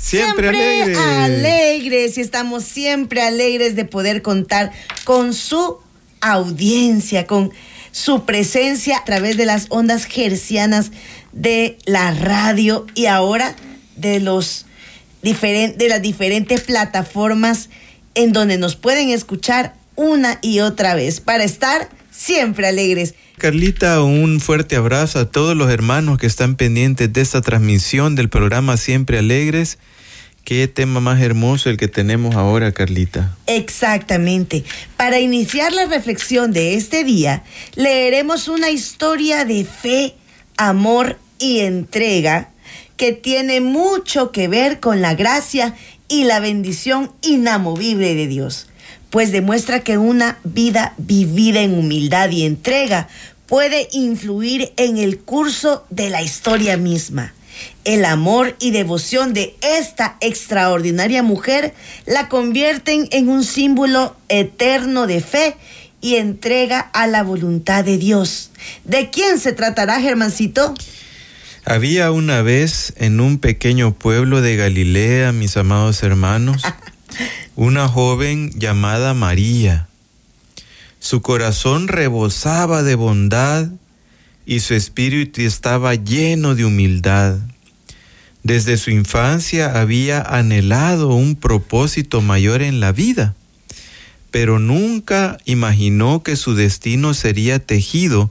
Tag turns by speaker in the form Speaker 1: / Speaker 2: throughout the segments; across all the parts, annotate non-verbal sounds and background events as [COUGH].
Speaker 1: Siempre, alegres.
Speaker 2: alegres y estamos siempre alegres de poder contar con su audiencia, con su presencia a través de las ondas gercianas de la radio y ahora de los de las diferentes plataformas en donde nos pueden escuchar una y otra vez para estar siempre alegres.
Speaker 1: Carlita, un fuerte abrazo a todos los hermanos que están pendientes de esta transmisión del programa Siempre Alegres. Qué tema más hermoso el que tenemos ahora, Carlita.
Speaker 2: Exactamente. Para iniciar la reflexión de este día, leeremos una historia de fe, amor y entrega que tiene mucho que ver con la gracia y la bendición inamovible de Dios pues demuestra que una vida vivida en humildad y entrega puede influir en el curso de la historia misma. El amor y devoción de esta extraordinaria mujer la convierten en un símbolo eterno de fe y entrega a la voluntad de Dios. ¿De quién se tratará, Germancito?
Speaker 1: Había una vez en un pequeño pueblo de Galilea, mis amados hermanos, [LAUGHS] una joven llamada María. Su corazón rebosaba de bondad y su espíritu estaba lleno de humildad. Desde su infancia había anhelado un propósito mayor en la vida, pero nunca imaginó que su destino sería tejido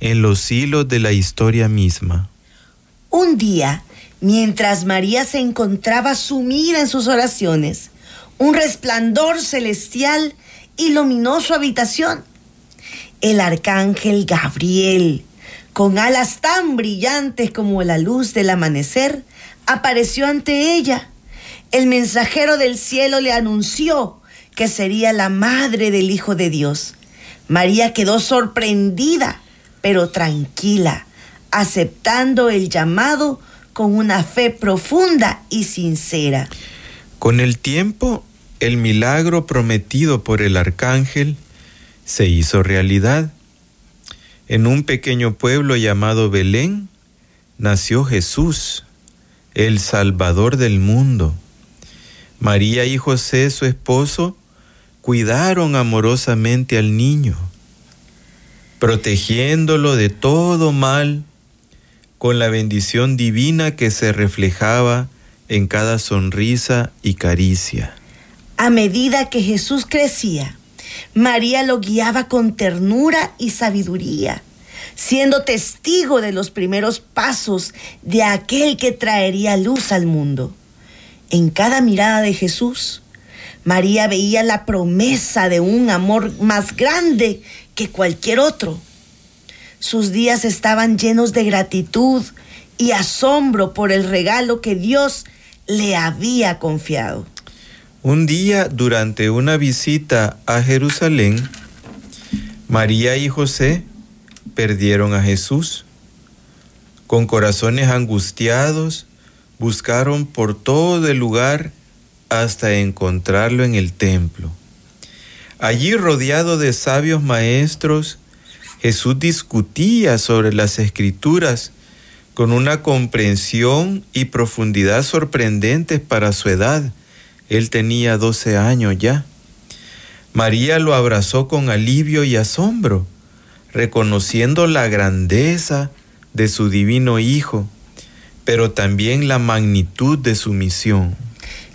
Speaker 1: en los hilos de la historia misma.
Speaker 2: Un día, mientras María se encontraba sumida en sus oraciones, un resplandor celestial iluminó su habitación. El arcángel Gabriel, con alas tan brillantes como la luz del amanecer, apareció ante ella. El mensajero del cielo le anunció que sería la madre del Hijo de Dios. María quedó sorprendida, pero tranquila, aceptando el llamado con una fe profunda y sincera.
Speaker 1: Con el tiempo, el milagro prometido por el arcángel se hizo realidad. En un pequeño pueblo llamado Belén nació Jesús, el Salvador del mundo. María y José, su esposo, cuidaron amorosamente al niño, protegiéndolo de todo mal con la bendición divina que se reflejaba en cada sonrisa y caricia.
Speaker 2: A medida que Jesús crecía, María lo guiaba con ternura y sabiduría, siendo testigo de los primeros pasos de aquel que traería luz al mundo. En cada mirada de Jesús, María veía la promesa de un amor más grande que cualquier otro. Sus días estaban llenos de gratitud y asombro por el regalo que Dios le había confiado.
Speaker 1: Un día, durante una visita a Jerusalén, María y José perdieron a Jesús. Con corazones angustiados, buscaron por todo el lugar hasta encontrarlo en el templo. Allí, rodeado de sabios maestros, Jesús discutía sobre las escrituras con una comprensión y profundidad sorprendentes para su edad él tenía 12 años ya. María lo abrazó con alivio y asombro, reconociendo la grandeza de su divino Hijo, pero también la magnitud de su misión.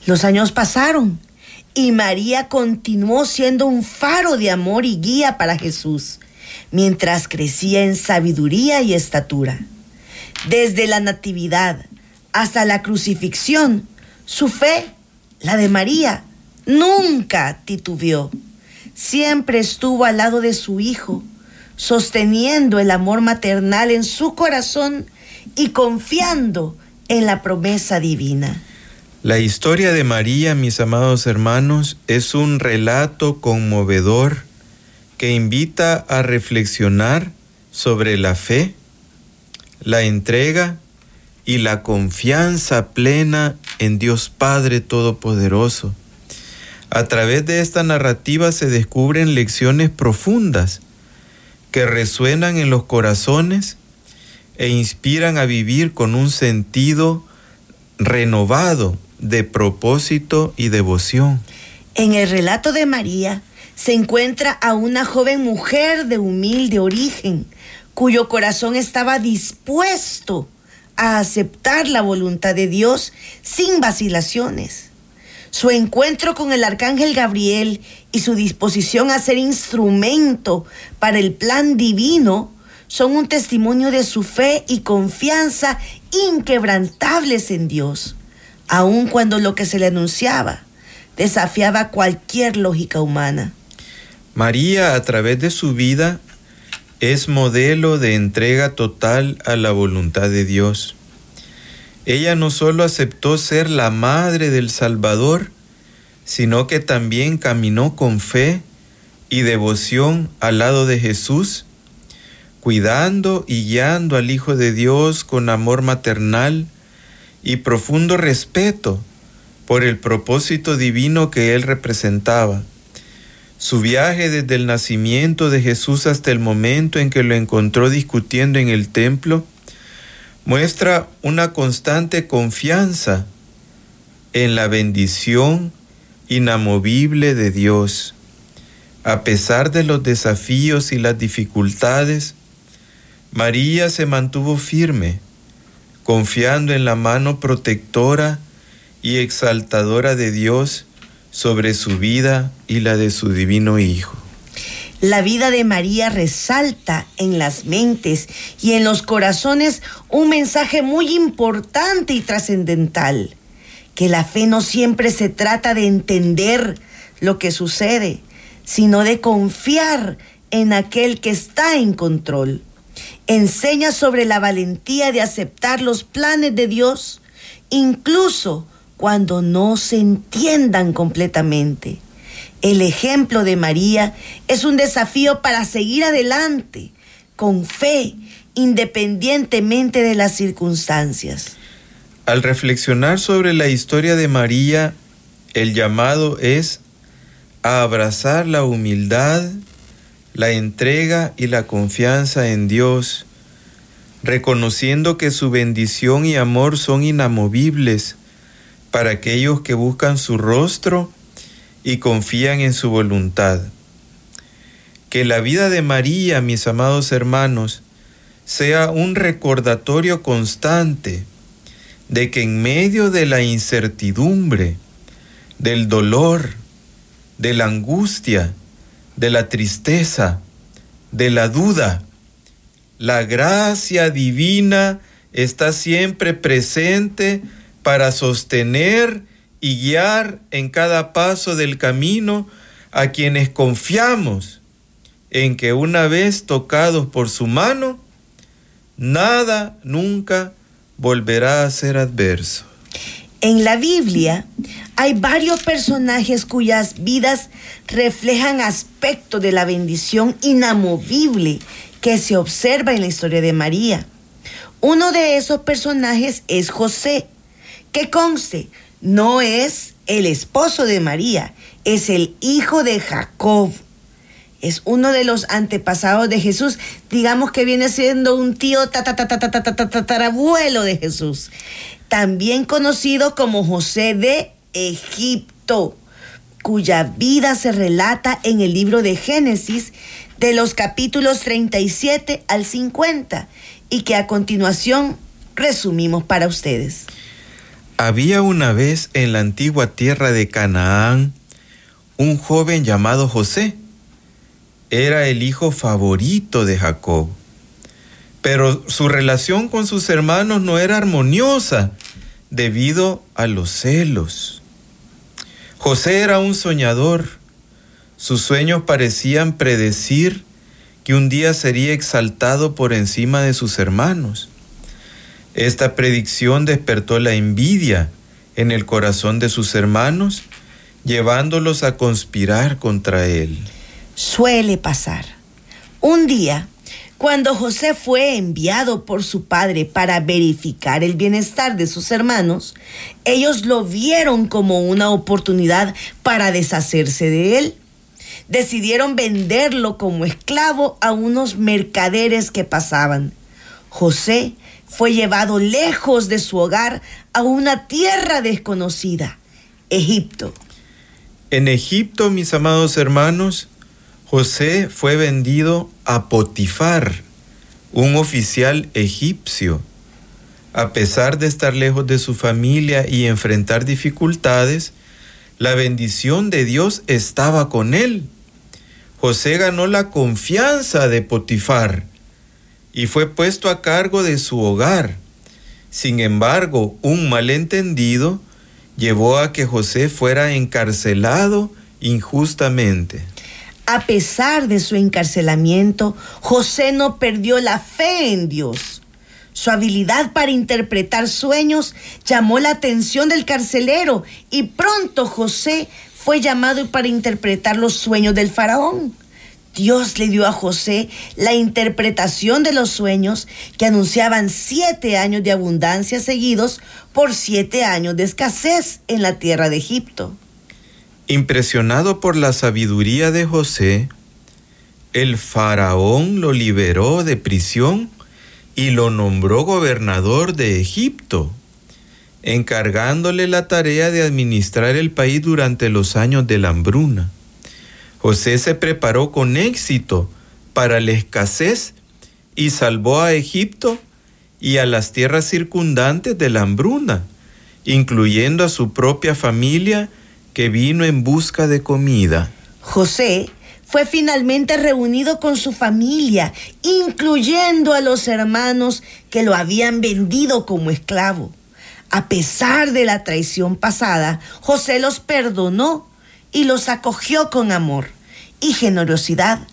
Speaker 2: Los años pasaron y María continuó siendo un faro de amor y guía para Jesús, mientras crecía en sabiduría y estatura. Desde la natividad hasta la crucifixión, su fe la de María nunca titubeó. Siempre estuvo al lado de su hijo, sosteniendo el amor maternal en su corazón y confiando en la promesa divina.
Speaker 1: La historia de María, mis amados hermanos, es un relato conmovedor que invita a reflexionar sobre la fe, la entrega y la confianza plena en Dios Padre Todopoderoso. A través de esta narrativa se descubren lecciones profundas que resuenan en los corazones e inspiran a vivir con un sentido renovado de propósito y devoción.
Speaker 2: En el relato de María se encuentra a una joven mujer de humilde origen, cuyo corazón estaba dispuesto a aceptar la voluntad de Dios sin vacilaciones. Su encuentro con el arcángel Gabriel y su disposición a ser instrumento para el plan divino son un testimonio de su fe y confianza inquebrantables en Dios aun cuando lo que se le anunciaba desafiaba cualquier lógica humana.
Speaker 1: María, a través de su vida, es modelo de entrega total a la voluntad de Dios. Ella no solo aceptó ser la madre del Salvador, sino que también caminó con fe y devoción al lado de Jesús, cuidando y guiando al Hijo de Dios con amor maternal y profundo respeto por el propósito divino que él representaba. Su viaje desde el nacimiento de Jesús hasta el momento en que lo encontró discutiendo en el templo muestra una constante confianza en la bendición inamovible de Dios. A pesar de los desafíos y las dificultades, María se mantuvo firme confiando en la mano protectora y exaltadora de Dios sobre su vida y la de su divino Hijo.
Speaker 2: La vida de María resalta en las mentes y en los corazones un mensaje muy importante y trascendental, que la fe no siempre se trata de entender lo que sucede, sino de confiar en aquel que está en control enseña sobre la valentía de aceptar los planes de Dios, incluso cuando no se entiendan completamente. El ejemplo de María es un desafío para seguir adelante con fe, independientemente de las circunstancias.
Speaker 1: Al reflexionar sobre la historia de María, el llamado es a abrazar la humildad, la entrega y la confianza en Dios, reconociendo que su bendición y amor son inamovibles para aquellos que buscan su rostro y confían en su voluntad. Que la vida de María, mis amados hermanos, sea un recordatorio constante de que en medio de la incertidumbre, del dolor, de la angustia, de la tristeza, de la duda. La gracia divina está siempre presente para sostener y guiar en cada paso del camino a quienes confiamos en que una vez tocados por su mano, nada nunca volverá a ser adverso.
Speaker 2: En la Biblia hay varios personajes cuyas vidas reflejan aspectos de la bendición inamovible que se observa en la historia de María. Uno de esos personajes es José, que conste, no es el esposo de María, es el hijo de Jacob. Es uno de los antepasados de Jesús, digamos que viene siendo un tío tatarabuelo de Jesús también conocido como José de Egipto, cuya vida se relata en el libro de Génesis de los capítulos 37 al 50 y que a continuación resumimos para ustedes.
Speaker 1: Había una vez en la antigua tierra de Canaán un joven llamado José. Era el hijo favorito de Jacob pero su relación con sus hermanos no era armoniosa debido a los celos. José era un soñador. Sus sueños parecían predecir que un día sería exaltado por encima de sus hermanos. Esta predicción despertó la envidia en el corazón de sus hermanos, llevándolos a conspirar contra él.
Speaker 2: Suele pasar. Un día, cuando José fue enviado por su padre para verificar el bienestar de sus hermanos, ellos lo vieron como una oportunidad para deshacerse de él. Decidieron venderlo como esclavo a unos mercaderes que pasaban. José fue llevado lejos de su hogar a una tierra desconocida, Egipto.
Speaker 1: En Egipto, mis amados hermanos, José fue vendido a Potifar, un oficial egipcio. A pesar de estar lejos de su familia y enfrentar dificultades, la bendición de Dios estaba con él. José ganó la confianza de Potifar y fue puesto a cargo de su hogar. Sin embargo, un malentendido llevó a que José fuera encarcelado injustamente.
Speaker 2: A pesar de su encarcelamiento, José no perdió la fe en Dios. Su habilidad para interpretar sueños llamó la atención del carcelero y pronto José fue llamado para interpretar los sueños del faraón. Dios le dio a José la interpretación de los sueños que anunciaban siete años de abundancia seguidos por siete años de escasez en la tierra de Egipto.
Speaker 1: Impresionado por la sabiduría de José, el faraón lo liberó de prisión y lo nombró gobernador de Egipto, encargándole la tarea de administrar el país durante los años de la hambruna. José se preparó con éxito para la escasez y salvó a Egipto y a las tierras circundantes de la hambruna, incluyendo a su propia familia que vino en busca de comida.
Speaker 2: José fue finalmente reunido con su familia, incluyendo a los hermanos que lo habían vendido como esclavo. A pesar de la traición pasada, José los perdonó y los acogió con amor y generosidad,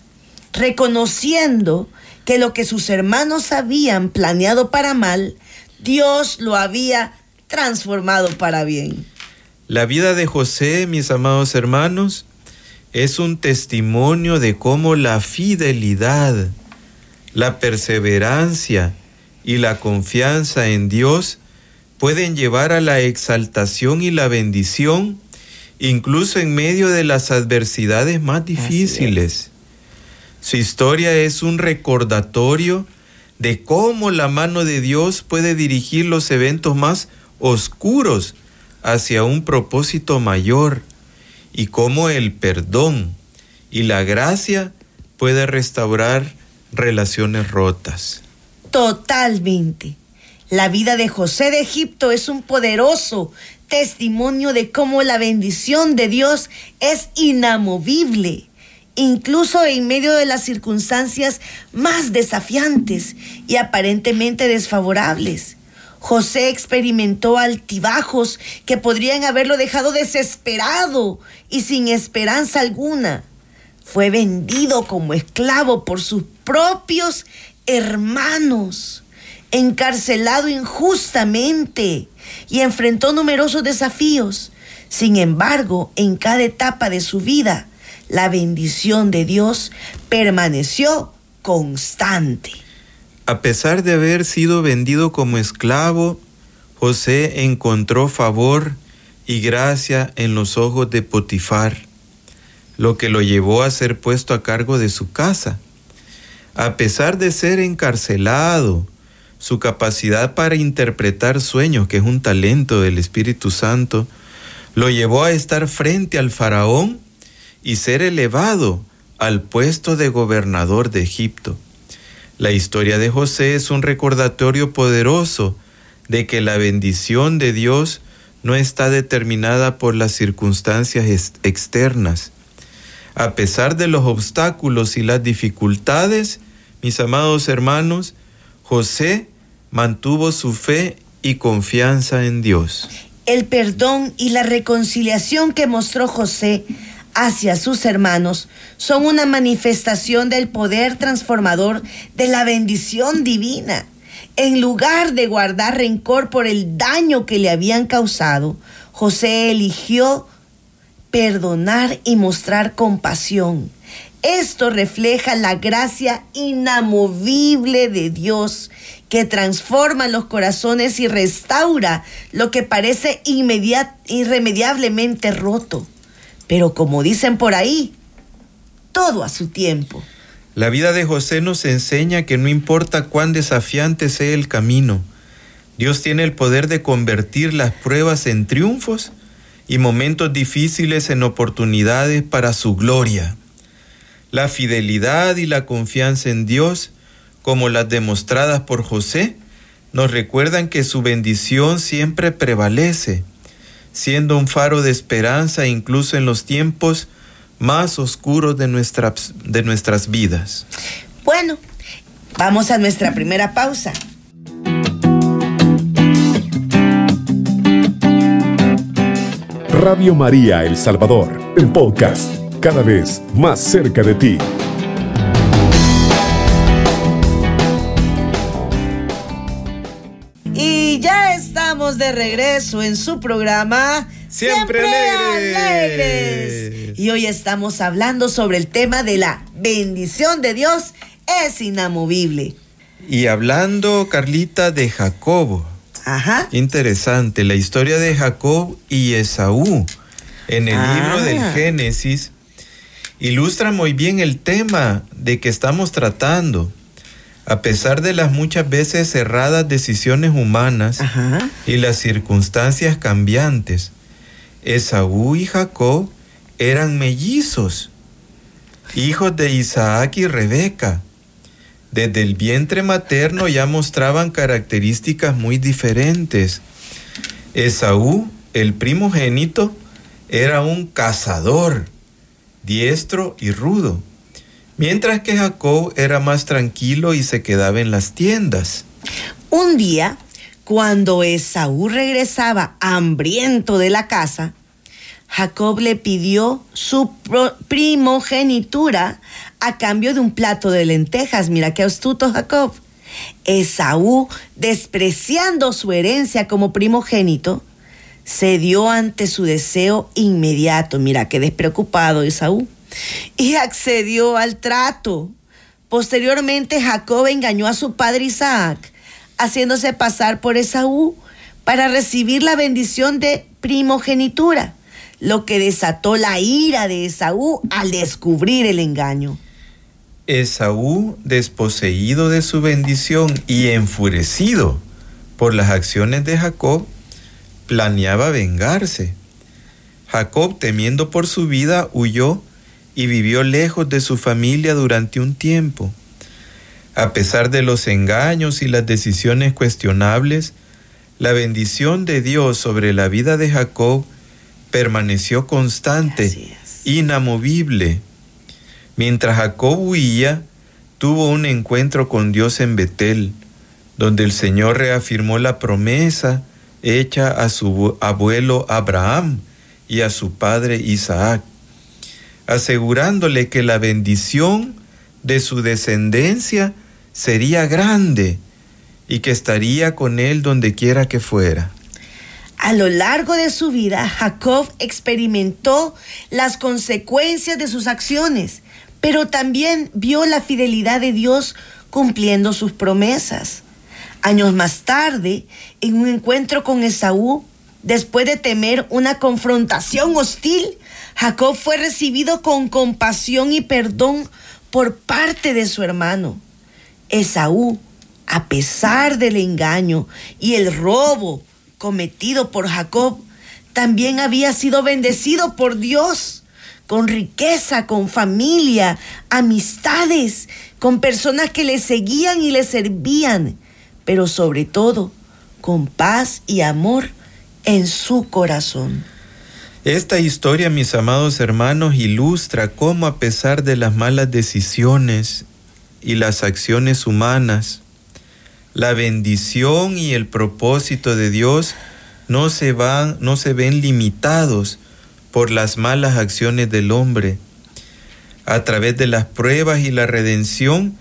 Speaker 2: reconociendo que lo que sus hermanos habían planeado para mal, Dios lo había transformado para bien.
Speaker 1: La vida de José, mis amados hermanos, es un testimonio de cómo la fidelidad, la perseverancia y la confianza en Dios pueden llevar a la exaltación y la bendición, incluso en medio de las adversidades más difíciles. Su historia es un recordatorio de cómo la mano de Dios puede dirigir los eventos más oscuros hacia un propósito mayor y cómo el perdón y la gracia puede restaurar relaciones rotas.
Speaker 2: Totalmente. La vida de José de Egipto es un poderoso testimonio de cómo la bendición de Dios es inamovible, incluso en medio de las circunstancias más desafiantes y aparentemente desfavorables. José experimentó altibajos que podrían haberlo dejado desesperado y sin esperanza alguna. Fue vendido como esclavo por sus propios hermanos, encarcelado injustamente y enfrentó numerosos desafíos. Sin embargo, en cada etapa de su vida, la bendición de Dios permaneció constante.
Speaker 1: A pesar de haber sido vendido como esclavo, José encontró favor y gracia en los ojos de Potifar, lo que lo llevó a ser puesto a cargo de su casa. A pesar de ser encarcelado, su capacidad para interpretar sueños, que es un talento del Espíritu Santo, lo llevó a estar frente al faraón y ser elevado al puesto de gobernador de Egipto. La historia de José es un recordatorio poderoso de que la bendición de Dios no está determinada por las circunstancias externas. A pesar de los obstáculos y las dificultades, mis amados hermanos, José mantuvo su fe y confianza en Dios.
Speaker 2: El perdón y la reconciliación que mostró José hacia sus hermanos son una manifestación del poder transformador de la bendición divina. En lugar de guardar rencor por el daño que le habían causado, José eligió perdonar y mostrar compasión. Esto refleja la gracia inamovible de Dios que transforma los corazones y restaura lo que parece irremediablemente roto. Pero como dicen por ahí, todo a su tiempo.
Speaker 1: La vida de José nos enseña que no importa cuán desafiante sea el camino, Dios tiene el poder de convertir las pruebas en triunfos y momentos difíciles en oportunidades para su gloria. La fidelidad y la confianza en Dios, como las demostradas por José, nos recuerdan que su bendición siempre prevalece, siendo un faro de esperanza incluso en los tiempos más oscuros de, nuestras de nuestras vidas.
Speaker 2: Bueno, vamos a nuestra primera pausa.
Speaker 3: Radio María El Salvador, el podcast, cada vez más cerca de ti.
Speaker 2: De regreso en su programa
Speaker 1: Siempre, alegres.
Speaker 2: Y hoy estamos hablando sobre el tema de la bendición de Dios es inamovible.
Speaker 1: Y hablando, Carlita, de Jacobo.
Speaker 2: Ajá.
Speaker 1: Interesante, la historia de Jacob y Esaú en el
Speaker 2: Ah.
Speaker 1: libro del Génesis ilustra muy bien el tema de que estamos tratando. A pesar de las muchas veces erradas decisiones humanas
Speaker 2: Ajá.
Speaker 1: y las circunstancias cambiantes, Esaú y Jacob eran mellizos, hijos de Isaac y Rebeca. Desde el vientre materno ya mostraban características muy diferentes. Esaú, el primogénito, era un cazador, diestro y rudo, mientras que Jacob era más tranquilo y se quedaba en las tiendas.
Speaker 2: Un día, cuando Esaú regresaba hambriento de la casa, Jacob le pidió su primogenitura a cambio de un plato de lentejas. Mira qué astuto Jacob. Esaú, despreciando su herencia como primogénito, cedió ante su deseo inmediato. Mira qué despreocupado Esaú. Y accedió al trato. Posteriormente Jacob engañó a su padre Isaac, haciéndose pasar por Esaú para recibir la bendición de primogenitura, lo que desató la ira de Esaú al descubrir el engaño.
Speaker 1: Esaú, desposeído de su bendición y enfurecido por las acciones de Jacob, planeaba vengarse. Jacob, temiendo por su vida, huyó y vivió lejos de su familia durante un tiempo. A pesar de los engaños y las decisiones cuestionables, la bendición de Dios sobre la vida de Jacob permaneció constante, inamovible. Mientras Jacob huía, tuvo un encuentro con Dios en Betel, donde el Señor reafirmó la promesa hecha a su abuelo Abraham y a su padre Isaac, asegurándole que la bendición de su descendencia sería grande y que estaría con él donde quiera que fuera.
Speaker 2: A lo largo de su vida, Jacob experimentó las consecuencias de sus acciones, pero también vio la fidelidad de Dios cumpliendo sus promesas. Años más tarde, en un encuentro con Esaú, después de temer una confrontación hostil, Jacob fue recibido con compasión y perdón por parte de su hermano. Esaú, a pesar del engaño y el robo cometido por Jacob, también había sido bendecido por Dios, con riqueza, con familia, amistades, con personas que le seguían y le servían, pero sobre todo con paz y amor en su corazón.
Speaker 1: Esta historia, mis amados hermanos, ilustra cómo a pesar de las malas decisiones y las acciones humanas, la bendición y el propósito de Dios no se van, no se ven limitados por las malas acciones del hombre. A través de las pruebas y la redención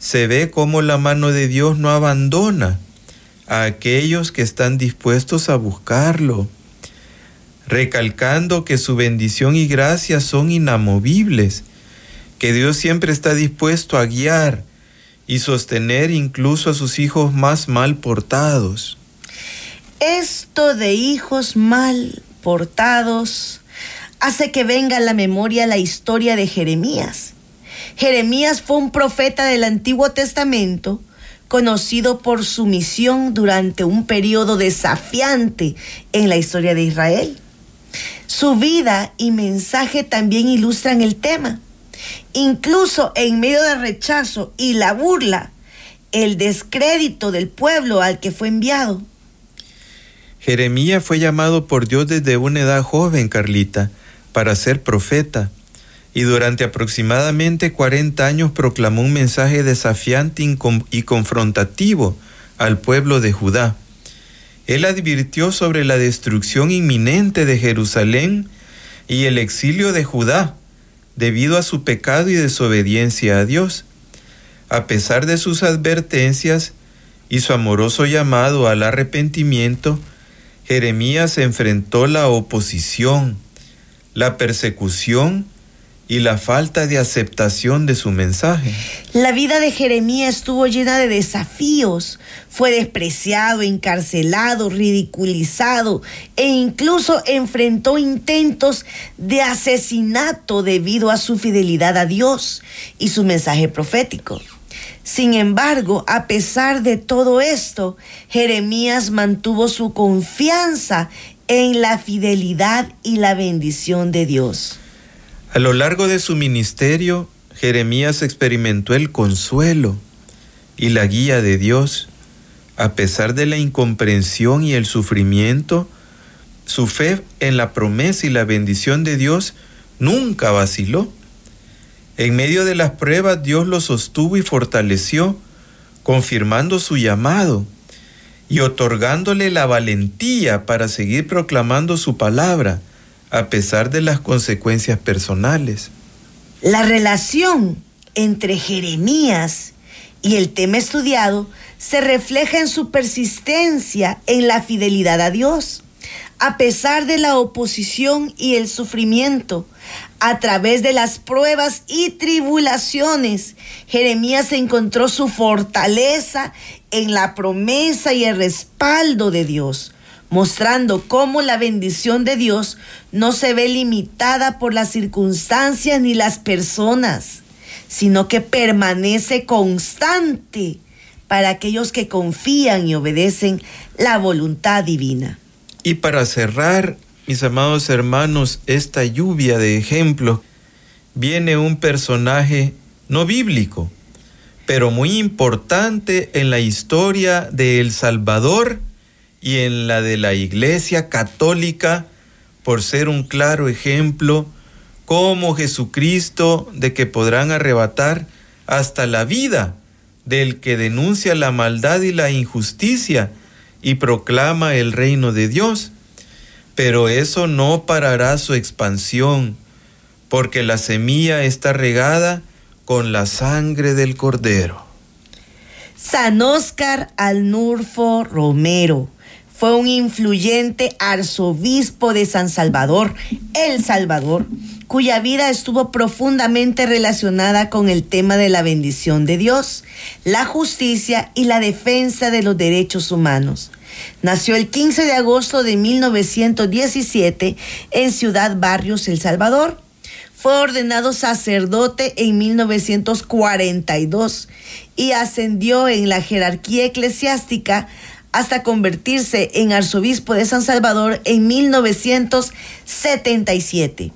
Speaker 1: se ve cómo la mano de Dios no abandona a aquellos que están dispuestos a buscarlo, recalcando que su bendición y gracia son inamovibles, que Dios siempre está dispuesto a guiar y sostener incluso a sus hijos más mal portados.
Speaker 2: Esto de hijos mal portados hace que venga a la memoria la historia de Jeremías. Jeremías fue un profeta del Antiguo Testamento conocido por su misión durante un periodo desafiante en la historia de Israel. Su vida y mensaje también ilustran el tema. Incluso en medio del rechazo y la burla, el descrédito del pueblo al que fue enviado.
Speaker 1: Jeremías fue llamado por Dios desde una edad joven, Carlita, para ser profeta, y durante aproximadamente 40 años proclamó un mensaje desafiante y confrontativo al pueblo de Judá. Él advirtió sobre la destrucción inminente de Jerusalén y el exilio de Judá debido a su pecado y desobediencia a Dios. A pesar de sus advertencias y su amoroso llamado al arrepentimiento, Jeremías enfrentó la oposición, la persecución y la falta de aceptación de su mensaje.
Speaker 2: La vida de Jeremías estuvo llena de desafíos. Fue despreciado, encarcelado, ridiculizado e incluso enfrentó intentos de asesinato debido a su fidelidad a Dios y su mensaje profético. Sin embargo, a pesar de todo esto, Jeremías mantuvo su confianza en la fidelidad y la bendición de Dios.
Speaker 1: A lo largo de su ministerio, Jeremías experimentó el consuelo y la guía de Dios. A pesar de la incomprensión y el sufrimiento, su fe en la promesa y la bendición de Dios nunca vaciló. En medio de las pruebas Dios lo sostuvo y fortaleció, confirmando su llamado y otorgándole la valentía para seguir proclamando su palabra a pesar de las consecuencias personales.
Speaker 2: La relación entre Jeremías y el tema estudiado se refleja en su persistencia en la fidelidad a Dios. A pesar de la oposición y el sufrimiento, a través de las pruebas y tribulaciones, Jeremías encontró su fortaleza en la promesa y el respaldo de Dios mostrando cómo la bendición de Dios no se ve limitada por las circunstancias ni las personas, sino que permanece constante para aquellos que confían y obedecen la voluntad divina.
Speaker 1: Y para cerrar, mis amados hermanos, esta lluvia de ejemplos, viene un personaje no bíblico, pero muy importante en la historia de El Salvador y en la de la Iglesia Católica por ser un claro ejemplo como Jesucristo de que podrán arrebatar hasta la vida del que denuncia la maldad y la injusticia y proclama el reino de Dios. Pero eso no parará su expansión, porque la semilla está regada con la sangre del cordero.
Speaker 2: San Óscar Alnurfo Romero fue un influyente arzobispo de San Salvador, El Salvador, cuya vida estuvo profundamente relacionada con el tema de la bendición de Dios, la justicia y la defensa de los derechos humanos. Nació el 15 de agosto de 1917 en Ciudad Barrios, El Salvador. Fue ordenado sacerdote en 1942 y ascendió en la jerarquía eclesiástica hasta convertirse en arzobispo de San Salvador en 1977.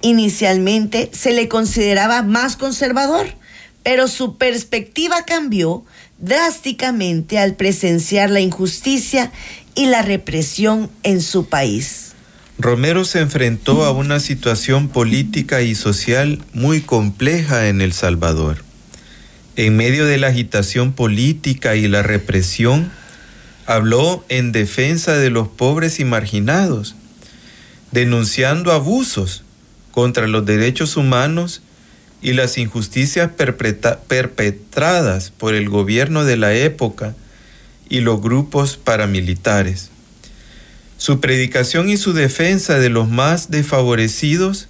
Speaker 2: Inicialmente se le consideraba más conservador, pero su perspectiva cambió drásticamente al presenciar la injusticia y la represión en su país.
Speaker 1: Romero se enfrentó a una situación política y social muy compleja en El Salvador. En medio de la agitación política y la represión, habló en defensa de los pobres y marginados, denunciando abusos contra los derechos humanos y las injusticias perpetradas por el gobierno de la época y los grupos paramilitares. Su predicación y su defensa de los más desfavorecidos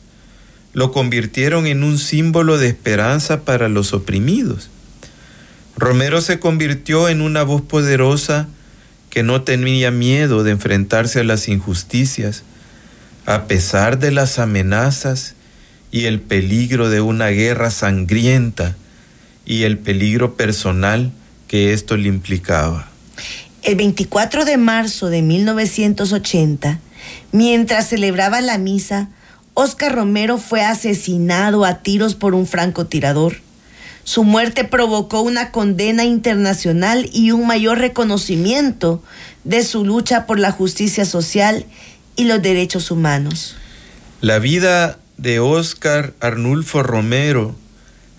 Speaker 1: lo convirtieron en un símbolo de esperanza para los oprimidos. Romero se convirtió en una voz poderosa que no tenía miedo de enfrentarse a las injusticias, a pesar de las amenazas y el peligro de una guerra sangrienta y el peligro personal que esto le implicaba.
Speaker 2: El 24 de marzo de 1980, mientras celebraba la misa, Oscar Romero fue asesinado a tiros por un francotirador. Su muerte provocó una condena internacional y un mayor reconocimiento de su lucha por la justicia social y los derechos humanos.
Speaker 1: La vida de Oscar Arnulfo Romero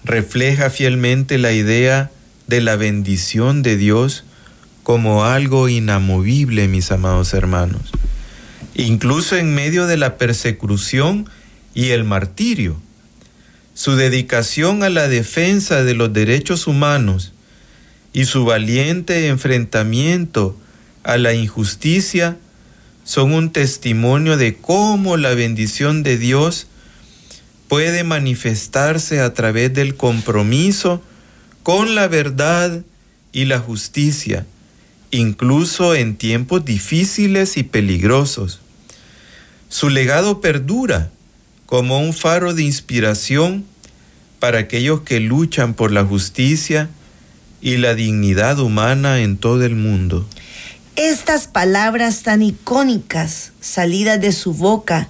Speaker 1: refleja fielmente la idea de la bendición de Dios como algo inamovible, mis amados hermanos, incluso en medio de la persecución y el martirio. Su dedicación a la defensa de los derechos humanos y su valiente enfrentamiento a la injusticia son un testimonio de cómo la bendición de Dios puede manifestarse a través del compromiso con la verdad y la justicia, incluso en tiempos difíciles y peligrosos. Su legado perdura como un faro de inspiración para aquellos que luchan por la justicia y la dignidad humana en todo el mundo.
Speaker 2: Estas palabras tan icónicas salidas de su boca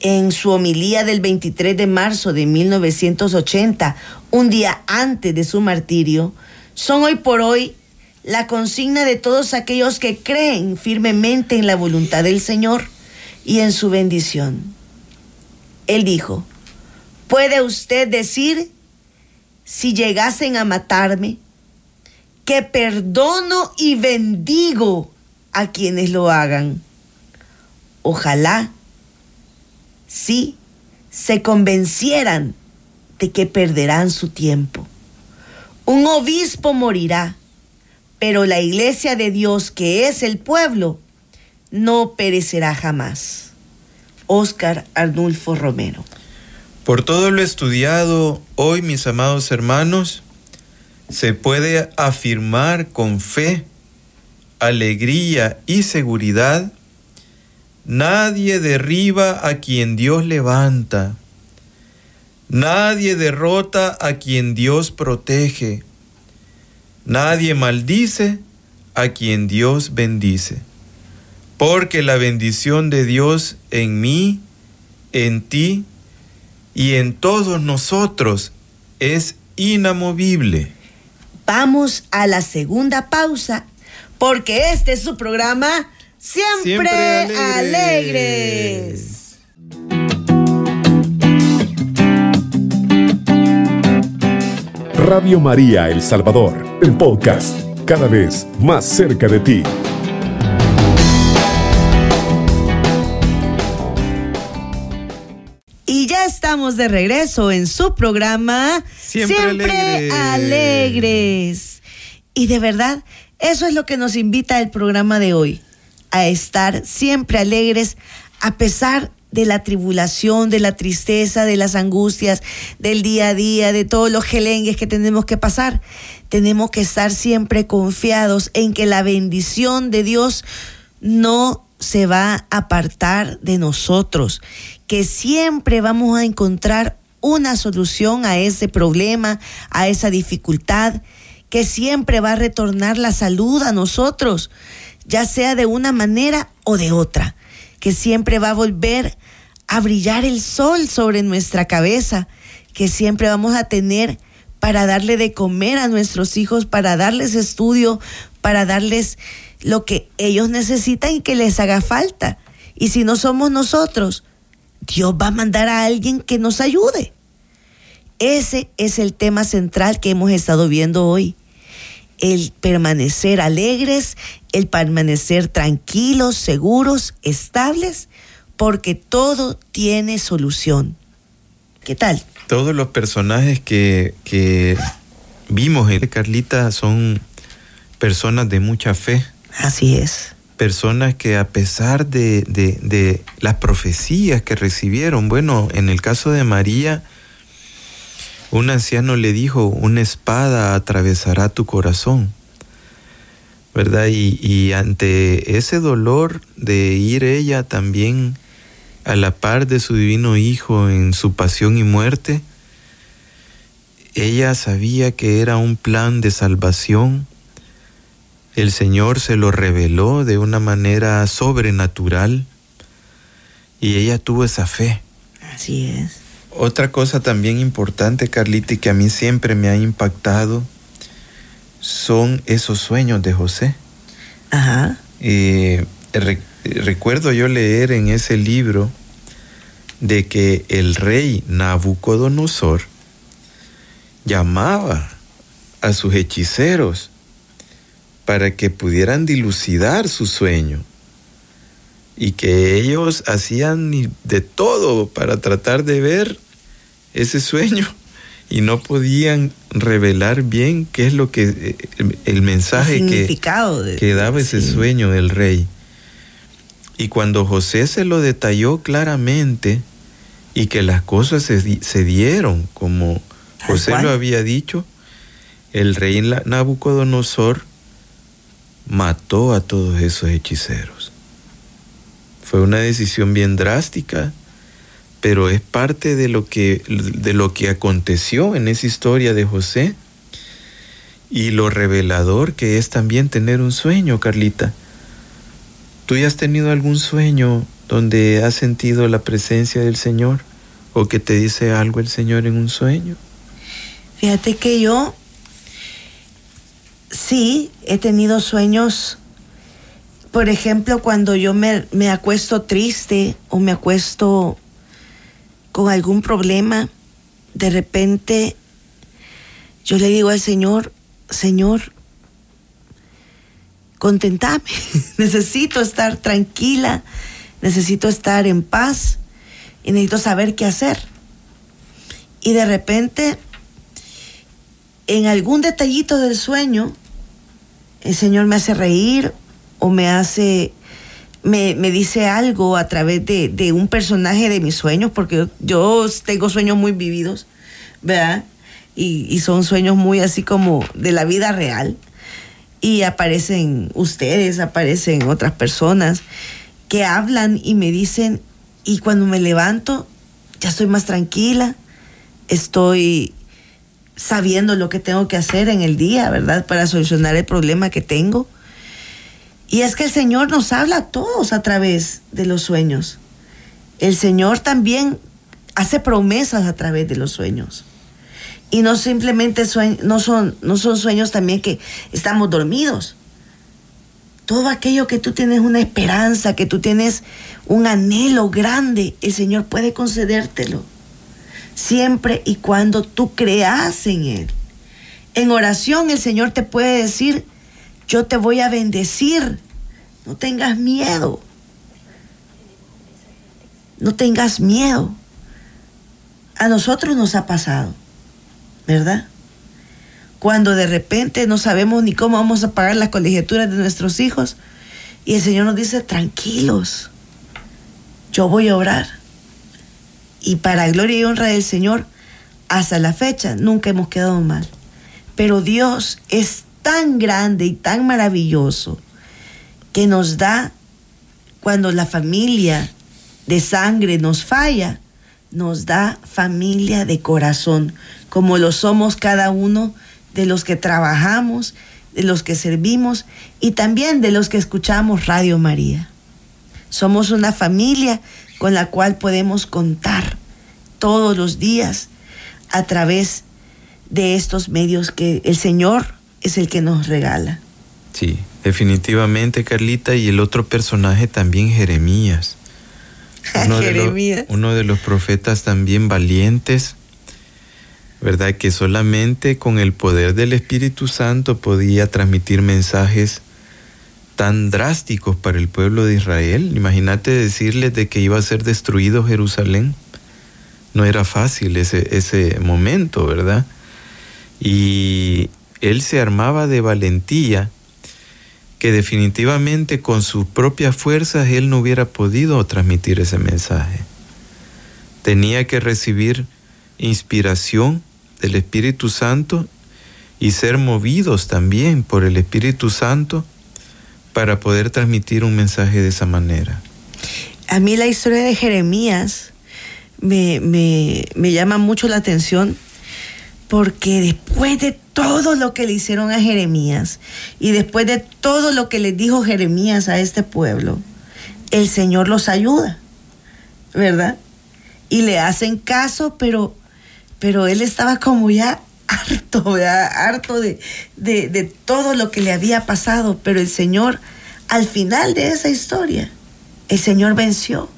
Speaker 2: en su homilía del 23 de marzo de 1980, un día antes de su martirio, son hoy por hoy la consigna de todos aquellos que creen firmemente en la voluntad del Señor y en su bendición. Él dijo, ¿puede usted decir, si llegasen a matarme, que perdono y bendigo a quienes lo hagan? Ojalá si se convencieran de que perderán su tiempo. Un obispo morirá, pero la iglesia de Dios, que es el pueblo, no perecerá jamás. Óscar Arnulfo Romero.
Speaker 1: Por todo lo estudiado hoy, mis amados hermanos, se puede afirmar con fe, alegría y seguridad Nadie derriba a quien Dios levanta. Nadie derrota a quien Dios protege. Nadie maldice a quien Dios bendice. Porque la bendición de Dios en mí, en ti y en todos nosotros es inamovible.
Speaker 2: Vamos a la segunda pausa porque este es su programa Siempre, alegres.
Speaker 3: Radio María El Salvador, el podcast, cada vez más cerca de ti.
Speaker 2: Estamos de regreso en su programa
Speaker 1: Siempre,
Speaker 2: alegres. Y de verdad, eso es lo que nos invita el programa de hoy a estar siempre alegres a pesar de la tribulación, de la tristeza, de las angustias del día a día, de todos los gelengues que tenemos que pasar. Tenemos que estar siempre confiados en que la bendición de Dios no se va a apartar de nosotros, que siempre vamos a encontrar una solución a ese problema, a esa dificultad, que siempre va a retornar la salud a nosotros, ya sea de una manera o de otra, que siempre va a volver a brillar el sol sobre nuestra cabeza, que siempre vamos a tener para darle de comer a nuestros hijos, para darles estudio, para darles lo que ellos necesitan y que les haga falta. Y si no somos nosotros, Dios va a mandar a alguien que nos ayude. Ese es el tema central que hemos estado viendo hoy el permanecer alegres, el permanecer tranquilos, seguros, estables, porque todo tiene solución. ¿Qué tal?
Speaker 1: Todos los personajes que, que vimos en Carlita son personas de mucha fe.
Speaker 2: Así es.
Speaker 1: Personas que a pesar de, de, las profecías que recibieron, bueno, en el caso de María, un anciano le dijo, una espada atravesará tu corazón, ¿verdad? Y, y, ante ese dolor de ir ella también a la par de su divino Hijo en su pasión y muerte, ella sabía que era un plan de salvación. El Señor se lo reveló de una manera sobrenatural y ella tuvo esa fe.
Speaker 2: Así es.
Speaker 1: Otra cosa también importante, Carlita, y que a mí siempre me ha impactado, son esos sueños de José.
Speaker 2: Ajá.
Speaker 1: Eh, re recuerdo yo leer en ese libro de que el rey Nabucodonosor llamaba a sus hechiceros para que pudieran dilucidar su sueño y que ellos hacían de todo para tratar de ver ese sueño y no podían revelar bien qué es lo que el, el mensaje
Speaker 2: El
Speaker 1: que,
Speaker 2: de-
Speaker 1: que daba ese
Speaker 2: sí.
Speaker 1: sueño del rey. Y cuando José se lo detalló claramente y que las cosas se, se dieron como José lo había dicho, el rey Nabucodonosor mató a todos esos hechiceros. Fue una decisión bien drástica, pero es parte de lo que, de lo que aconteció en esa historia de José y lo revelador que es también tener un sueño, Carlita. ¿Tú ya has tenido algún sueño donde has sentido la presencia del Señor o que te dice algo el Señor en un sueño?
Speaker 2: Fíjate que yo sí he tenido sueños, por ejemplo, cuando yo me, me acuesto triste o me acuesto con algún problema, de repente yo le digo al Señor, Señor, contentame, [LAUGHS] necesito estar tranquila, necesito estar en paz y necesito saber qué hacer. Y de repente, en algún detallito del sueño, el Señor me hace reír o me hace, me, me dice algo a través de, de un personaje de mis sueños, porque yo, tengo sueños muy vividos, ¿verdad? Y, y son sueños muy así como de la vida real. Y aparecen ustedes, aparecen otras personas que hablan y me dicen, y cuando me levanto, ya estoy más tranquila, estoy sabiendo lo que tengo que hacer en el día, ¿verdad? Para solucionar el problema que tengo. Y es que el Señor nos habla a todos a través de los sueños. El Señor también hace promesas a través de los sueños. Y no simplemente sueños, no son, no son sueños también que estamos dormidos. Todo aquello que tú tienes una esperanza, que tú tienes un anhelo grande, el Señor puede concedértelo siempre y cuando tú creas en Él. En oración el Señor te puede decir, yo te voy a bendecir, no tengas miedo, no tengas miedo. A nosotros nos ha pasado, ¿verdad? Cuando de repente no sabemos ni cómo vamos a pagar las colegiaturas de nuestros hijos y el Señor nos dice, tranquilos, yo voy a orar y para gloria y honra del Señor, hasta la fecha nunca hemos quedado mal. Pero Dios es tan grande y tan maravilloso que nos da cuando la familia de sangre nos falla, nos da familia de corazón, como lo somos cada uno de los que trabajamos, de los que servimos y también de los que escuchamos Radio María. Somos una familia con la cual podemos contar todos los días a través de estos medios que el Señor es el que nos regala.
Speaker 1: Sí, definitivamente, Carlita. Y el otro personaje también, Jeremías. [LAUGHS] Uno, de, los,
Speaker 2: Jeremías.
Speaker 1: uno de los profetas también valientes, ¿verdad? Que solamente con el poder del Espíritu Santo podía transmitir mensajes tan drásticos para el pueblo de Israel. Imagínate decirles de que iba a ser destruido Jerusalén. no era fácil ese, ese momento, ¿verdad? Y él se armaba de valentía que definitivamente con sus propias fuerzas él no hubiera podido transmitir ese mensaje. Tenía que recibir inspiración del Espíritu Santo y ser movidos también por el Espíritu Santo para poder transmitir un mensaje de esa manera.
Speaker 2: A mí la historia de Jeremías me, me llama mucho la atención porque después de todo lo que le hicieron a Jeremías y después de todo lo que le dijo Jeremías a este pueblo, el Señor los ayuda, ¿verdad? Y le hacen caso, pero, pero él estaba como ya harto, ¿verdad? Harto de, de, de todo lo que le había pasado, pero el Señor, al final de esa historia, el Señor venció.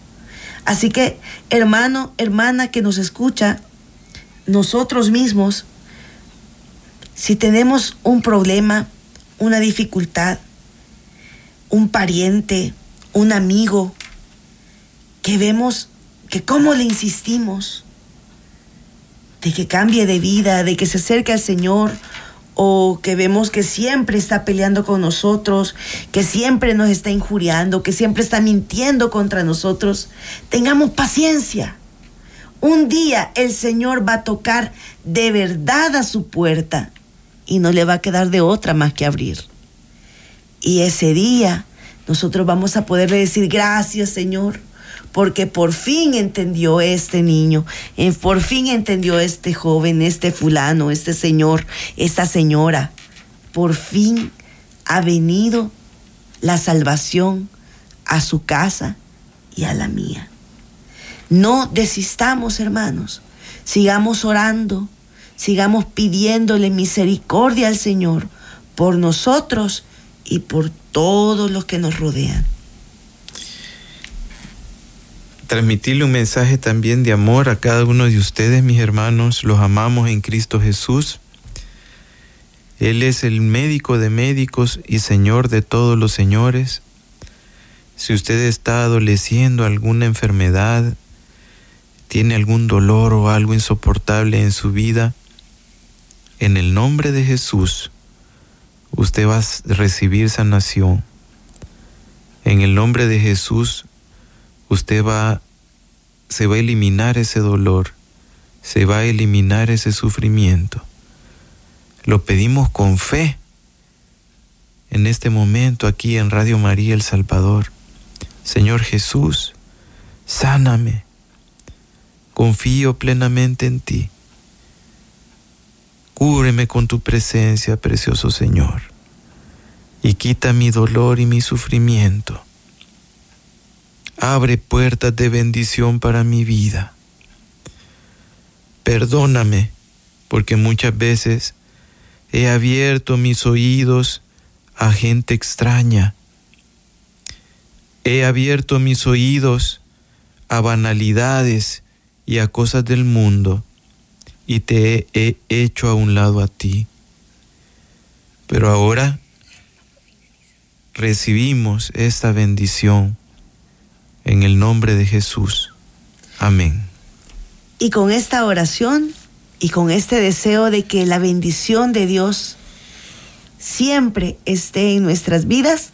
Speaker 2: Así que, hermano, hermana que nos escucha, nosotros mismos, si tenemos un problema, una dificultad, un pariente, un amigo, que vemos que cómo le insistimos de que cambie de vida, de que se acerque al Señor, o que vemos que siempre está peleando con nosotros, que siempre nos está injuriando, que siempre está mintiendo contra nosotros, tengamos paciencia un día el Señor va a tocar de verdad a su puerta y no le va a quedar de otra más que abrir. Y ese día nosotros vamos a poderle decir gracias Señor, porque por fin entendió este niño, eh, por fin entendió este joven, este fulano, este señor, esta señora. Por fin ha venido la salvación a su casa y a la mía. No desistamos, hermanos. Sigamos orando, sigamos pidiéndole misericordia al Señor por nosotros y por todos los que nos rodean.
Speaker 1: Transmitirle un mensaje también de amor a cada uno de ustedes, mis hermanos. Los amamos en Cristo Jesús. Él es el médico de médicos y Señor de todos los señores. Si usted está adoleciendo alguna enfermedad, tiene algún dolor o algo insoportable en su vida, en el nombre de Jesús, usted va a recibir sanación. En el nombre de Jesús, usted va, se va a eliminar ese dolor, se va a eliminar ese sufrimiento. Lo pedimos con fe en este momento aquí en Radio María El Salvador. Señor Jesús, sáname confío plenamente en ti. Cúbreme con tu presencia, precioso Señor, y quita mi dolor y mi sufrimiento. Abre puertas de bendición para mi vida. Perdóname, porque muchas veces he abierto mis oídos a gente extraña. He abierto mis oídos a banalidades y a cosas del mundo y te he hecho a un lado a ti. Pero ahora recibimos esta bendición en el nombre de Jesús. Amén.
Speaker 2: Y con esta oración y con este deseo de que la bendición de Dios siempre esté en nuestras vidas,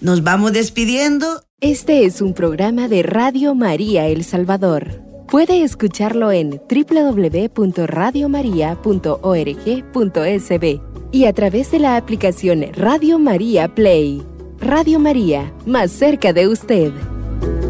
Speaker 2: nos vamos despidiendo.
Speaker 4: Este es un programa de Radio María El Salvador. Puede escucharlo en www.radiomaria.org.sb y a través de la aplicación Radio María Play. Radio María, más cerca de usted. Thank you.